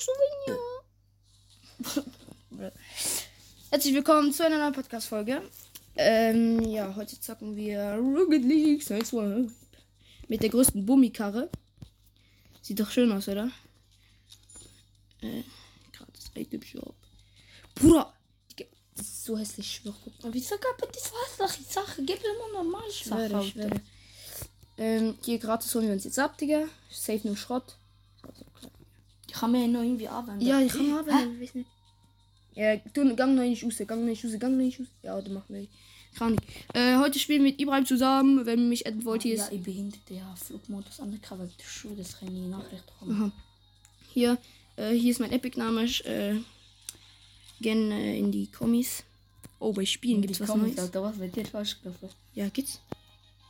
Souvenir. Herzlich willkommen zu einer neuen Podcast-Folge. Ähm, ja, heute zocken wir Rocket League One mit der größten Bummikarre. Sieht doch schön aus, oder? Äh, gratis Item Shop. Bruder, das ist so hässlich, ich schwöre. Guck mal, Wieso gab es das was? Ich Sache, gib immer normal Ich schwöre, Sache. ich schwöre. Ähm, hier gratis holen wir uns jetzt ab, Digga. Safe nur Schrott. Ich kann mir noch irgendwie anwenden. Ja, ich kann haben, ich weiß nicht. Ja, du, gang noch nicht raus, gang noch nicht raus, gang noch nicht raus. Ja, du machst nicht. Kann nicht. Äh, heute spielen wir mit Ibrahim zusammen, wenn mich adden wollt, hier Ja, ist. ich behinderte ja Flugmodus an der Cover. Die Schuhe, das kann ich Nachricht. Aha. Hier, äh, hier ist mein Epic-Name. Äh, gern äh, in die Kommis. Oh, bei Spielen gibt's was Neues. Alter, was wird dir falsch gelaufen? Ja, gibt's?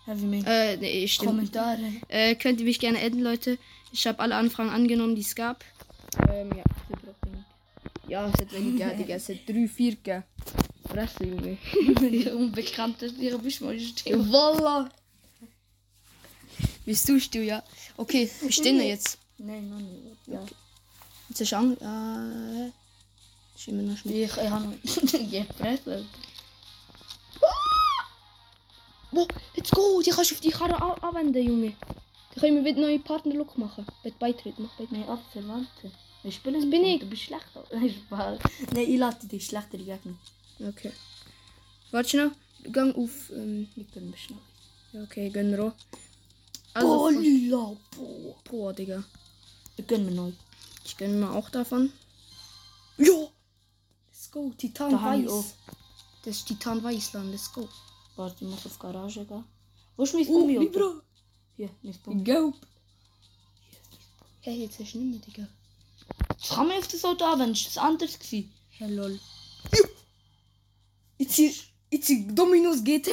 Ja, wie mein Äh, nee, stimmt. Kommentare. Äh, könnt ihr mich gerne adden, Leute. Ich habe alle Anfragen angenommen, die es gab. Ähm, ja. Ja, es hat wenig gegeben, Digga. Es hat drei, vier gegeben. Fresse, Junge. Die Unbekannte, ihre Bischmäuse Voila! Bist du still, ja? Okay, wir stehen da jetzt. Nein, nein, nein. Ja. Jetzt ist an. Äh. Ich immer noch Ich, ich habe noch gepresst. Boah, let's go! Die kannst du auf die Karre an- anwenden, Junge. Können wir wieder neue Partnerlook machen. Mit Beitritt, mach Beitritt. Nein, Abverwandte. Wir spielen bin nicht. ich. Du bist schlechter. Nein, Spaß. Nein, ich lade dich schlechter Gegner. Okay. Warte schnell. Gang auf. Ähm, Ich bin beschnappt. ja, okay, gönn Ro. Oh, Also, lila. Boah. boah, Digga. Ich gönn mir neu. Ich gönn mir auch davon. Ja! Let's go, Titan Da auch. Weiß. Das ist Titan Weißland, let's go. Warte, ich muss auf Garage gehen. Wo ist mein Oh, Bummi? Libra! Hier, mein Bummi. Gelb! Hey, jetzt ist nicht mehr, Digga. Ich kann mir auf das Auto anwenden. Das war anders. Gewesen. Hey, lol. Jetzt hier, jetzt hier Dominus GT.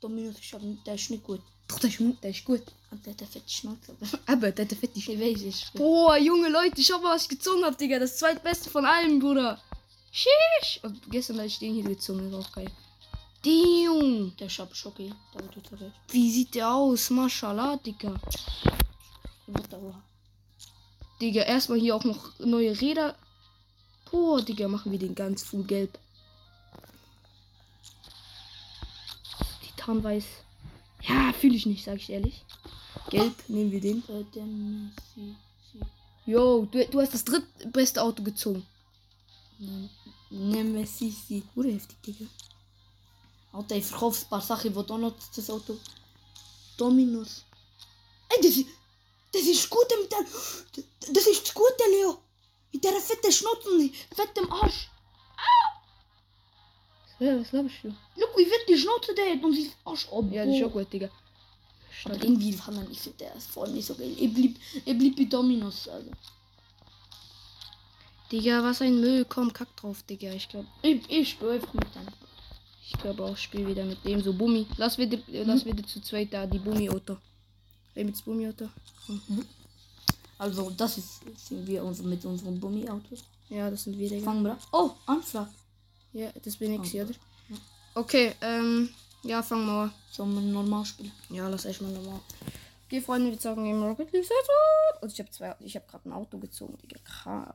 Dominus, ich hab, der ist nicht gut. Doch, der ist, der ist gut. Und der hat eine fette Schnauze. Aber der hat fett Ich weiß, ist gut. Boah, junge Leute, schau mal, was ich gezogen hab, Digga. Das zweitbeste von allen, Bruder. Sheesh. Und gestern habe ich den hier gezogen, das ist auch geil. Damn. Der ist aber schon okay. Wird total recht. Wie sieht der aus? Mashallah, Digga. Digga, erstmal hier auch noch neue Räder. Boah, Digga, machen wir den ganz full gelb. Titanweiß. Ja, fühle ich nicht, sag ich ehrlich. Gelb, nehmen wir den. Äh. Yo, du, du hast das drittbeste Auto gezogen. Nemesis. Oder heftig, Digga. Alter, ich verkaufe ein paar Sachen. Ich will auch noch das Auto. Dominus. Ey, das ist. Das ist gut mit der. Das ist das Gute, Leo. Mit der fetten Schnauze und fettem Arsch. Ja, was glaubst du? Guck, wie fett die Schnauze der hat und sie ist Arsch oben. Ja, das ist schon gut, Digga. Aber irgendwie man, ich finde, der ist voll nicht so geil. Ich blieb, ich blieb bei Dominus. Also. Digga, was ein Müll. Komm, kack drauf, Digga. Ich glaube Ich, ich spiele einfach mit dem. Ich glaub auch, ich spiel wieder mit dem so Bummi. Lass wieder, äh, lass wieder zu zweit da die Bummi-Auto. Wer mit dem Bummi-Auto? Also, das ist, sind wir unser, mit unseren Bummi-Autos. Ja, das sind wir, Digga. Fangen wir an. Oh, Anfrage. Ja, das bin ich, oder? Okay, ähm, ja, fangen wir an. Sollen wir normal spielen? Ja, lass echt mal nochmal. Okay, Freunde, wir zocken im Rocket League Saison. Und ich habe zwei, ich habe gerade ein Auto gezogen, Digga, krank.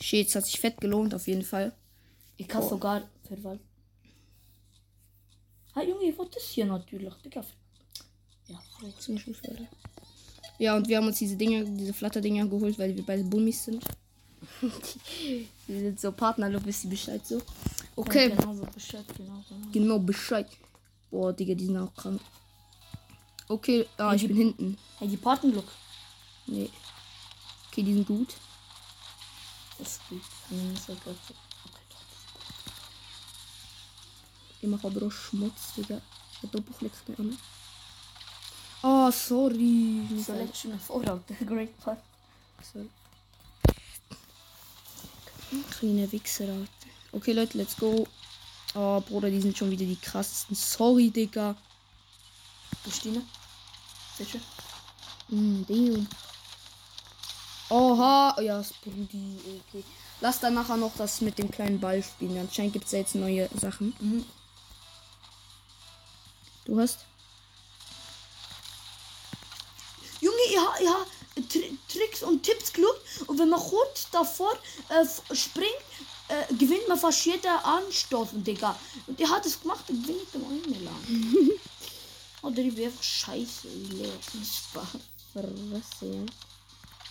Shit, es hat sich fett gelohnt, auf jeden Fall. Ich kann Oh. sogar verwalten. Hey Junge, wollte das hier natürlich. Digga. Ja, Jetzt bin ich schon fertig. Ja, und wir haben uns diese Dinger, diese Flatterdinger geholt, weil wir beide Bummis sind. wir sind so Partner, du ihr Bescheid so. Okay, Genau so Bescheid, genau, genau. genau Bescheid. Boah, Digga, die sind auch krank. Okay, ah, ich bin hinten. Hey, die Patenlook. Nee. Okay, die sind gut. Das ist gut. Hm, das ist. Okay, doch. Ich mache aber auch Schmutz, Digga. Ich hab Doppelklicks genommen. Oh, sorry. Selection Vorhaut. Great Part. Sorry. Kleine Wichser, Alter. Okay, Leute, let's go. Oh, Bruder, die sind schon wieder die krassesten. Sorry, Digga. Christine. Sicher? Mm, damn. Oha. Oh, ja, Sprudi. Okay. Lass dann nachher noch das mit dem kleinen Ball spielen. Anscheinend gibt es jetzt neue Sachen. Mhm. Du hast? Junge, ja, ja. Tri Tricks und Tipps geschaut. Und wenn man kurz davor äh, springt, äh, gewinnt man fast jeden Anstoß, Digga. Und der hat es gemacht, dann gewinnt ich eine lang. Oder ich bin einfach scheiße. Verresse, ja.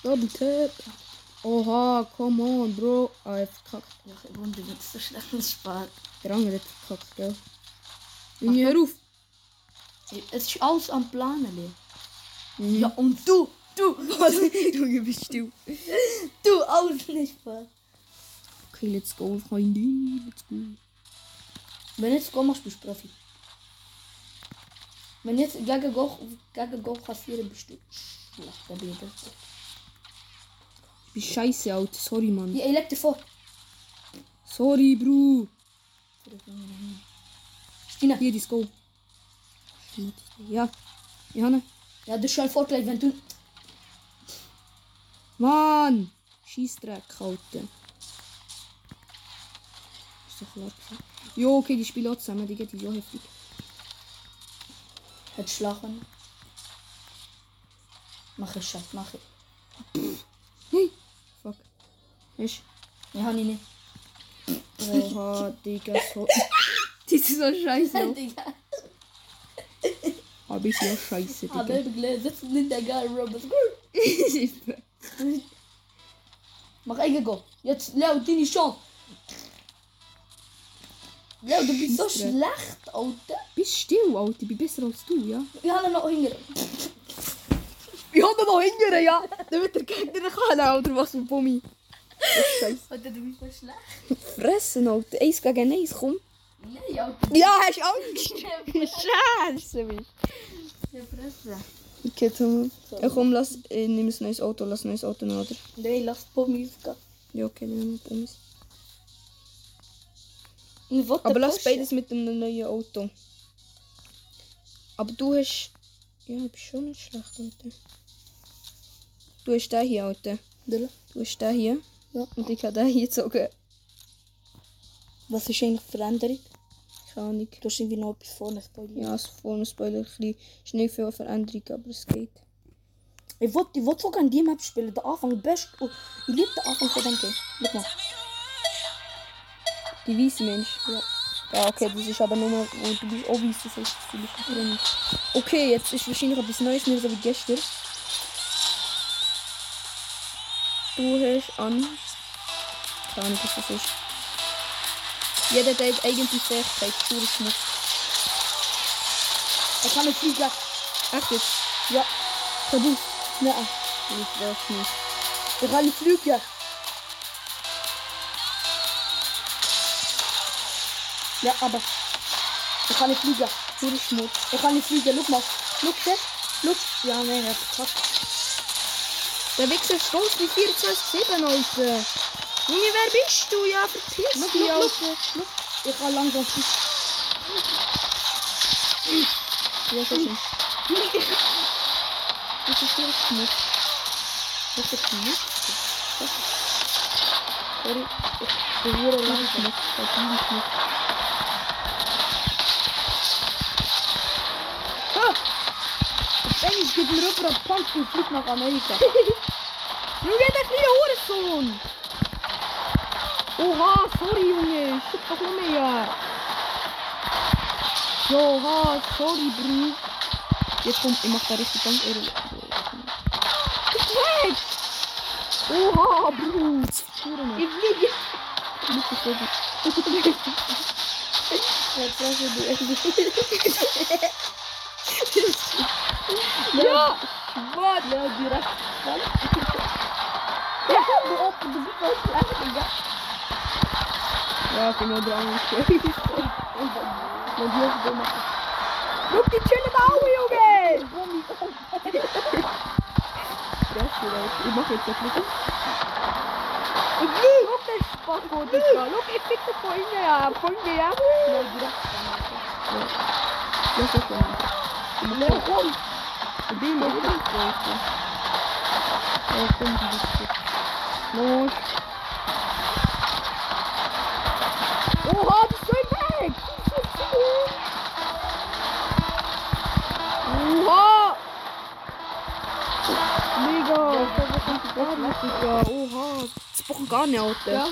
Double Tap. Oha, come on, Bro. Ah, hat verkackt. Ja, ich wundere mich, so schlecht Spaß. Der andere hat verkackt, gell? Junge, hör auf. Es ist alles am Planen. Mhm. Ja, und du, du? Junge, bist du. du, alles nicht Spaß. Okay, let's go, Freunde. Let's go. Wenn jetzt Go machst, bist du Profi. Wenn jetzt gegen Go, gegen Go kassieren, bist du schlecht. Dann bin ich besser. Ich bin scheiße, Alter. Sorry, Mann. Ja, ich leg dir vor. Sorry, Bro. Stina, Hier, die Go. Ja. Johanna. ja, du schon vorgelegt, wenn du. Mann. Scheißdreck, Alter. Ist doch klar gewesen. Jo, okay, die spielen auch zusammen. Die geht so heftig. Hat schlagen. Mach ich Schatz, mach ich. Hey. Fuck. Hast Ja, hab ich nicht. Oha, Digga, so. Die ist so scheiße. Digga. Ich ja scheiße, Digga. ich bin sitzen in der geil Robot. Mach ich Go. Jetzt, Leo, deine Chance. Leo, du bist so schlecht, Alter. Bist still, Alter. Ich bin besser als du, ja? Ich habe noch hingern. Ich habe noch hingern, ja. Damit der Gegner kann, Alter. Was für Bummi. Scheiße. Alter, du bist so schlecht. Fressen, Alter. Eins gegen eins, komm. Nein, Alter. Ja, hast Angst? Scheiße, mich. Ja, Fresse. Okay, Tom. Ja, komm, lass, äh, nimm ein neues Auto, lass ein neues Auto noch, oder? Nein, lass Pommes gehen. Ja, okay, dann nehmen wir Pommes. Ich Aber lass beides mit einem neuen Auto. Aber du hast. Ja, du bist schon nicht schlecht, Alter. Du hast den hier, Alter. Du hast den hier. Ja. Und ich habe den hier gezogen. Was ist eigentlich die Veränderung? Ahnung. Du hast irgendwie noch etwas vorne Spoiler. Ja, es vorne Spoiler. Ein bisschen ist nicht viel Veränderung, aber es geht. Ich wollte ich wollte sogar in die Map spielen. Der Anfang best. Oh, ich liebe den Anfang von dem Game. Schau mal. Die weiße Mensch. Ja. Ja, okay, das ist aber nur, wo du bist auch weiß, das heißt, du bist drin. Okay, jetzt ist wahrscheinlich etwas Neues, nicht so wie gestern. Du hast an. Keine Ahnung, was das ist. Jeder hat eigentlich Fähigkeit, pure Schmutz. Ich kann nicht fliegen. Echt jetzt? Ja. Tabu. Nein. Ich weiß nicht. Ich kann nicht fliegen. Ja, aber. Ich kann nicht fliegen. Pure Schmutz. Ich kann nicht fliegen. Schau mal. Schau, das. Schau. Ja, nein, er hat verkackt. Der Wichser stolz wie 24-7, Alter. Junge, wer bist du? Ja, verpiss dich, Alter. schau. Schau. Ich kann langsam fliegen. Ja, so schön. Das ist hier Schmutz. Das ist. Das ist... Sorry, ich berühre langsam. Das nicht. Ah! Dennis gibt mir rüber einen Punch und fliegt nach Amerika. Kleine Hurensohn! Oha, sorry, Junge. Schick doch noch mehr. Oha, sorry, Bro. Jetzt kommt, ich mach da richtig ganz irre. Ist weg! Oha, Bro. Huren. Ich fliege. Nicht so gut. Jetzt lass ich die echt Ja! Was? Ja, direkt. Ja, du oft, du bist so schlecht, Digga. Ja, genau dran. Und die hast du gemacht. Guck die chillen Augen, Junge! Gummi. Ja, vielleicht. Ich mach jetzt das nicht. Ich fliege. Guck den Spacko, Digga. Guck, ich fick das vorhin ja. Vorhin ja. Ja, direkt. Das ist ja. Leo, komm. Ich bin noch nicht so. Ja, komm, du bist gut. Los. Oha, die ist weg! Die ist so cool! Oha! Mega! Digga. Oha. Das brauchen gar nicht, Alter. Ja.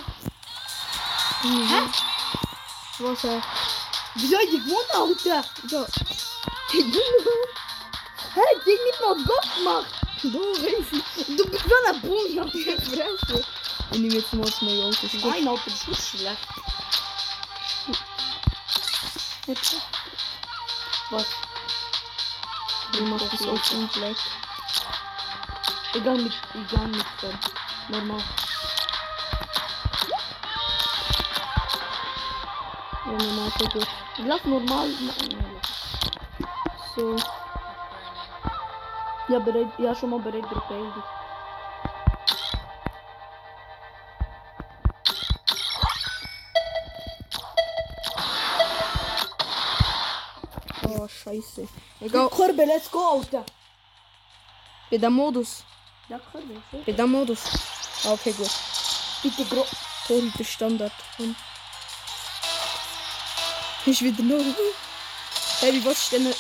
Mhm. Was, äh? Wieso hat die gewonnen, Alter? Ja. Hä, ich hab nicht mal Gott gemacht. Du, Riesen. Du bist so ein Boom, Alter. Fresse. Ich nehme jetzt mal das neue Auto. Nein, Alter, das ist schlecht. Jetzt. Was? Ich mach das Auto in Black. Egal mit, egal mit. Normal. Ja, normal, gut. Lass normal. Lass. So. Ja, bereit, ja, schon mal bereit drauf Oh, scheiße. Egal. Korbe, let's go, Alter. Bei dem Modus. Ja, Korbe, so. Bei dem Modus. Ah, okay, gut. Bitte gro... Torhüter Standard. Und ist wieder nur. Hey, wie willst du denn ein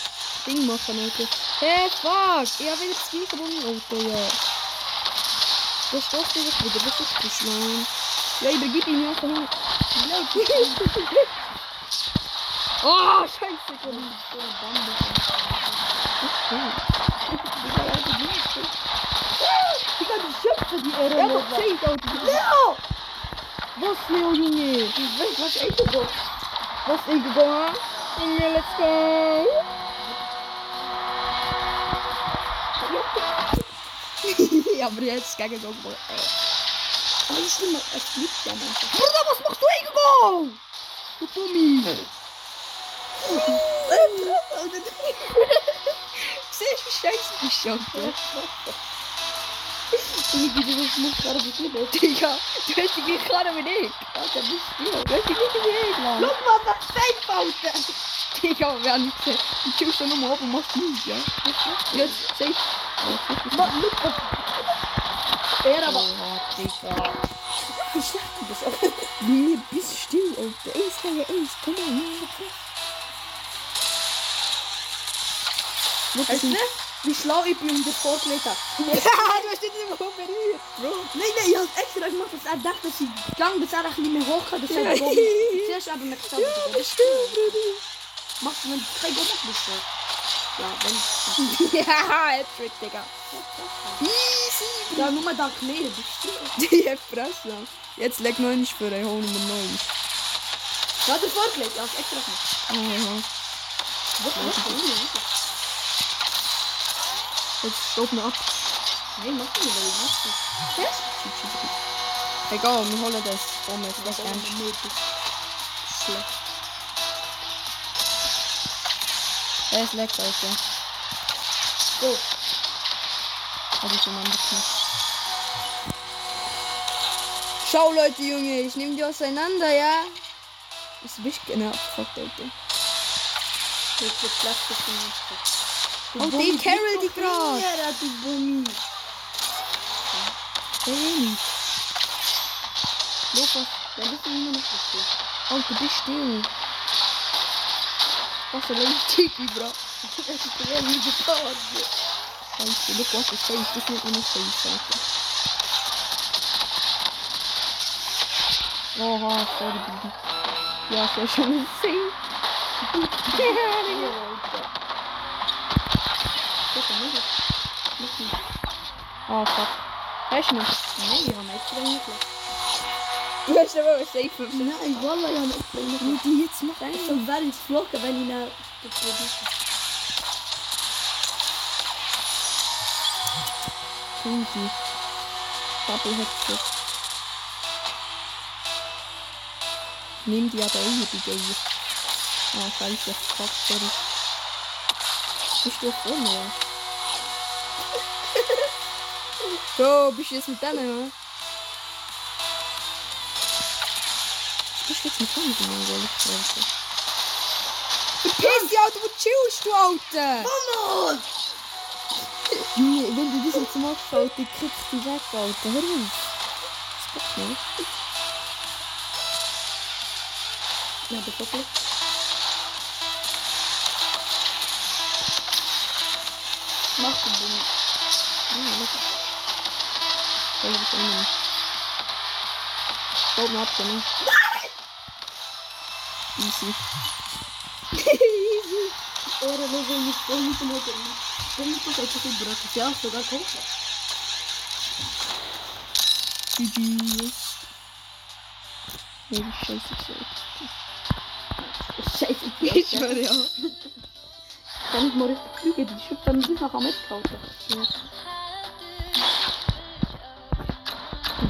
Ding machen, Alter? Hey, fuck! Ich hab wieder das gleiche Auto, ja. Der Stoff ist wieder, das ist schleim. Ja, übergib ihn einfach hin. Oh, scheiße. Ich kann die Schöpfe, die Ehre. Ja, zählt, Alter. Leo! Was, Leo, Junge? Ich weiß, was ich Was, ich gegangen? Junge, let's go! ja, aber jetzt gegen so ey. Aber ich nehme, es fliegt ja manchmal. Bruder, was machst du eingegangen? Du Dummi! Siehst du, wie scheiße du bist, Alter? Und ich wieder, was muss gerade beginnen. Digga, du hast die gleiche Karre wie ich. Alter, bist du? Du hast die gleiche wie ich, Mann. Guck mal, was fake, Alter. Digga, wir haben nicht gesehen. Du chillst schon nochmal ab und machst nichts, ja? Jetzt, safe. Mann, look, was... Er aber... Oh, Digga. Wie schlecht du bist, Alter. Junge, bist still, Alter. Ace, Digga, Ace. Weißt du, wie schlau ich bin das habe? Ja, du hast nicht immer Bro. Nein, nein, ich habe extra gemacht, dass er dachte, dass ich lang bis er bisschen mehr hoch kann, dass er Ja. ja. Zuerst aber mit Staub. das stimmt, Bruder. Machst du, wenn du kein Gott bist, so. Ja, wenn... Ja, Hattrick, Digga. Easy. Ja, nur mal da Knäle, du? Die Fresse. Jetzt leg noch nicht für ein Hau Nummer 9. Du hast es vorgelegt, ich habe extra gemacht. Was, was, was? Jetzt stopp noch ab. Nein, mach du nicht, weil ich mach das. Was? Egal, wir holen das. Komm, jetzt Das ist möglich. Schlecht. Er ist lecker, Alter. Go. Hab ich schon angeknackt. Schau, Leute, Junge, ich nehme die auseinander, ja? Das bist genau abgefuckt, Alter. Jetzt wird Plastik gemacht. Oh, die Carol, die grad. Ja, die Bummi. Hey, Lukas, dann bist du immer noch richtig. Alter, bist still. Was soll ich Tiki, bro? Das ist ja nie gedauert. Scheiße, look, was ist safe? Das nennt man nicht safe, Alter. Oha, sorry, Baby. Ja, sehr schön. Safe. Oh, fuck. Noch? Nein, ich habe extra reingelassen. Du hast aber safe für Nein, Wallah, ich habe extra reingelassen. Wie die jetzt noch Ich ein? soll wäre ins Flocken, wenn ich nach Crazy. Double Headset. Nimm die aber auch die Geier. Ah, scheiße. Fuck, sorry. Bist du vorne, ja? So, bist du jetzt mit denen, oder? Bist du jetzt mit denen, fragen? Verpiss dich, Alter, wo chillst du, Alter? Vamos! Junge, wenn du das jetzt machst, Alter, kriegst du weg, Alter. Hör auf. Das doch nicht. Ja, ist okay. Mach den Baut mir ab, genau. Easy. Ora, não vou me pôr muito mal também. Como tu vai ter branco? Já, jogar com GG. Nee, scheiße, Scheiße, Ich schwöre, ja. Kann ich richtig fliegen? Die schützt dann sich nachher mitkaufen. Ja.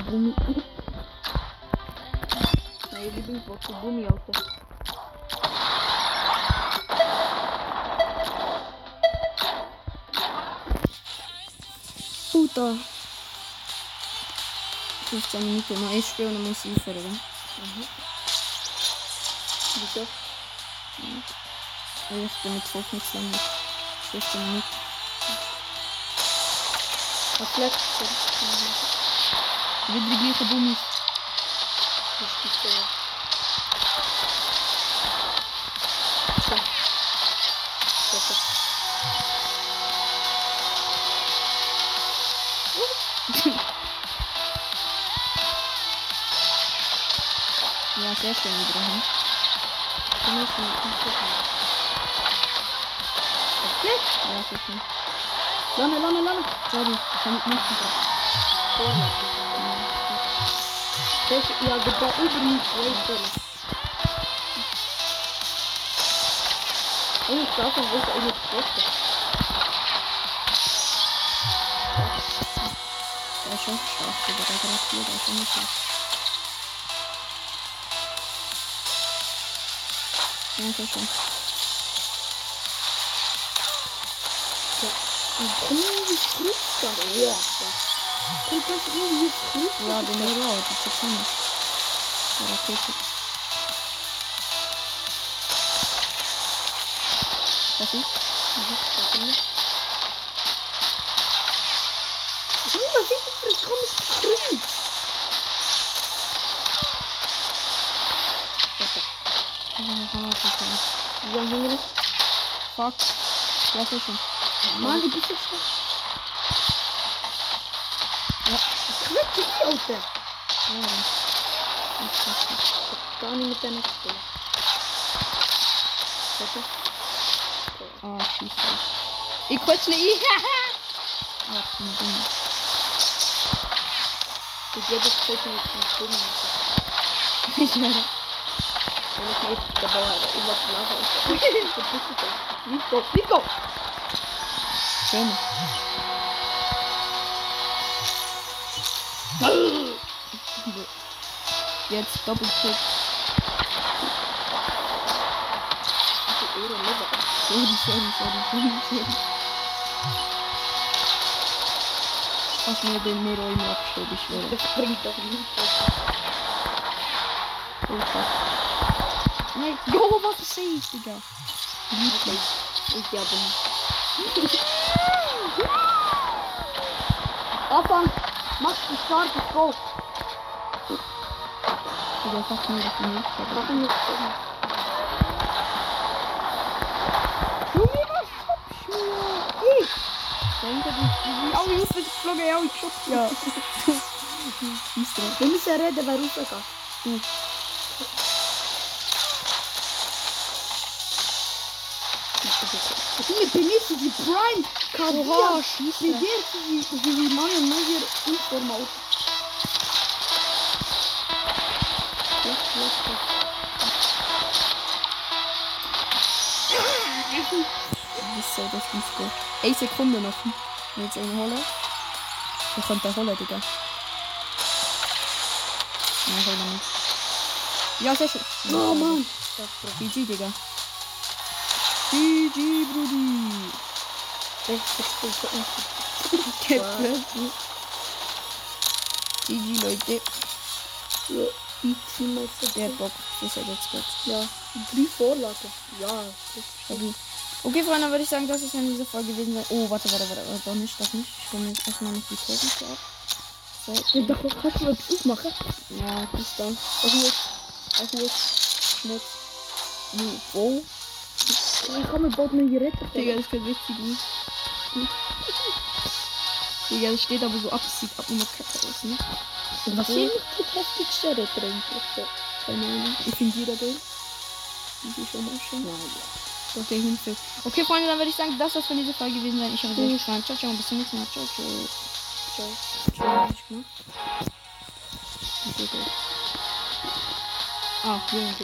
Gummi. Mein Lieblingswort für Gummi, Alter. Puta. 15 Minuten noch. Ich spiele und dann muss ich aufhören. Wieso? Weil ich bin mit 12 nichts länger. 15 Minuten. Was letztes? Wieder die gleichen Bummis. Das ist so. So. So, so. Ja, sehr schön wieder. Du musst ihn nicht gucken. Okay. Ja, sehr schön. Lange, lange, lange. Sorry, ich kann nicht machen. Welche, ja, das war übrigens Racer. Und ich darf auch wirklich eine Schwester. Der ist schon stark, der der gerade hier, der ist schon nicht schlecht. Ja, schön. Und irgendwie Krüß dann. Ja, Kommt das irgendwie Krüß? Ja, den Hero, das ist schon. Rakete. Was ist? Das, das kommt Krüß. Ja, das ist schon. Ja, haben wir das? Fuck. Ja, schön. Mann, die bist jetzt schon. Der. Dann. Das ist das. Gar nicht mit deiner Stimme. Warte. Ah, schießt Ich quatsch nicht. Ach, ich bin dumm. Ich werde das heute mit dem Stimmen. Ich werde. Wenn ich nicht dabei habe, immer schlafe und Nico, Nico! Schön. Jetzt Doppelklick. Die Ehre, Leber. Sorry, sorry, sorry, sorry, sorry. Als mir den Nero immer abstellt, ich schwöre. Das bringt doch nicht. Oh fuck. Nein, jo, was sehe ich, Digga? Okay. Ich glaube nicht. Anfang! Mach die starke Go! Digga, fuck mir das nicht. Mach ihn jetzt. Junge, was schubst du? Ich! Denke, die... Au, ich muss das geflogen, ja, ich schubs ja. Wir müssen reden, wer rausgeht. Du. Junge, benutzt die Prime. Oha, schieß Wie wie wie und Neuer informal? Das ist so, das ist gut. Eine Sekunde noch. Ich jetzt einen holen. Ich könnte den holen, Digga. Nein, hol ihn nicht. Ja, sehr schön. Oh Mann! GG, Digga. GG, Brudi. GG, Leute. Ja, ich zieh mal so Der Bock. Das ist jetzt gut. Ja, drei Vorlagen. Ja, ist Stabil. Okay, Freunde, würde ich sagen, das ist dann diese Folge gewesen. Oh, warte, warte, warte. warte. Doch nicht, doch nicht. Ich will jetzt erstmal noch die Toten ab. So. Ich dachte, kannst du das aufmachen? Ja, bis dann. Ruhe. Ruhe. Schmutz. Wo? Wo? Ich kann mir bald eine Geräte Digga, das könnte richtig gut. Digga, das steht aber so ab. Es sieht ab immer kacke aus, ne? Was hier mit heftig Schere trinkt. Keine Ahnung. Ich finde jeder will. Die ist schon mal schön. Okay, Hilfe. Okay, Freunde, dann würde ich sagen, das soll von dieser Folge gewesen sein. Ich hoffe, es hat euch. Ciao, ciao. Bis zum nächsten Mal. Ciao, ciao. Ciao. Ciao. ich gemacht? Okay, gut. Ah, hier.